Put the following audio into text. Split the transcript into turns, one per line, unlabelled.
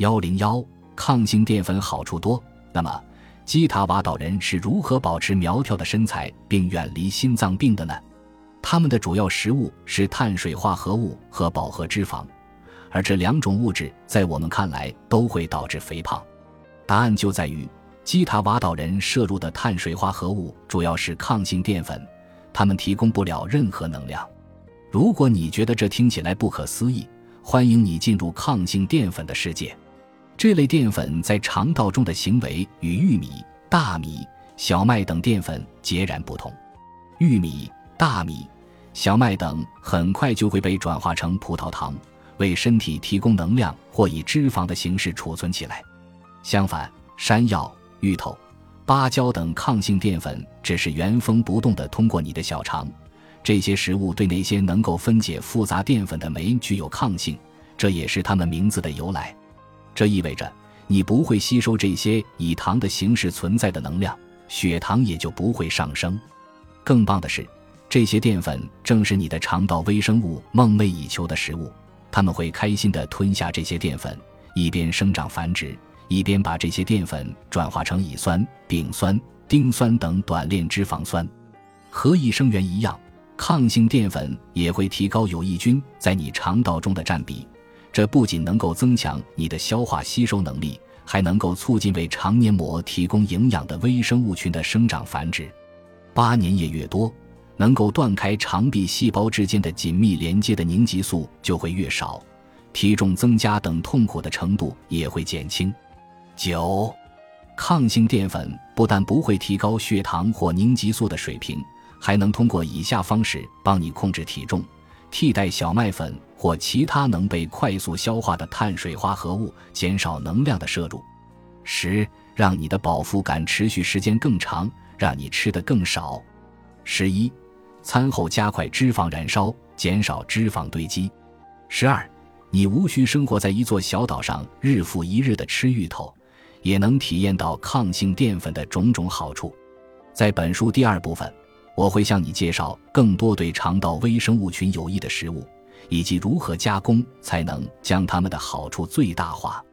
幺零幺抗性淀粉好处多。那么，基塔瓦岛人是如何保持苗条的身材并远离心脏病的呢？他们的主要食物是碳水化合物和饱和脂肪，而这两种物质在我们看来都会导致肥胖。答案就在于基塔瓦岛人摄入的碳水化合物主要是抗性淀粉，它们提供不了任何能量。如果你觉得这听起来不可思议，欢迎你进入抗性淀粉的世界。这类淀粉在肠道中的行为与玉米、大米、小麦等淀粉截然不同。玉米、大米、小麦等很快就会被转化成葡萄糖，为身体提供能量或以脂肪的形式储存起来。相反，山药、芋头、芭蕉等抗性淀粉只是原封不动地通过你的小肠。这些食物对那些能够分解复杂淀粉的酶具有抗性，这也是它们名字的由来。这意味着你不会吸收这些以糖的形式存在的能量，血糖也就不会上升。更棒的是，这些淀粉正是你的肠道微生物梦寐以求的食物，它们会开心地吞下这些淀粉，一边生长繁殖，一边把这些淀粉转化成乙酸、丙酸、丁酸等短链脂肪酸。和益生元一样，抗性淀粉也会提高有益菌在你肠道中的占比。这不仅能够增强你的消化吸收能力，还能够促进为肠黏膜提供营养的微生物群的生长繁殖。八年液越多，能够断开肠壁细胞之间的紧密连接的凝集素就会越少，体重增加等痛苦的程度也会减轻。九，抗性淀粉不但不会提高血糖或凝集素的水平，还能通过以下方式帮你控制体重。替代小麦粉或其他能被快速消化的碳水化合物，减少能量的摄入。十，让你的饱腹感持续时间更长，让你吃的更少。十一，餐后加快脂肪燃烧，减少脂肪堆积。十二，你无需生活在一座小岛上，日复一日的吃芋头，也能体验到抗性淀粉的种种好处。在本书第二部分。我会向你介绍更多对肠道微生物群有益的食物，以及如何加工才能将它们的好处最大化。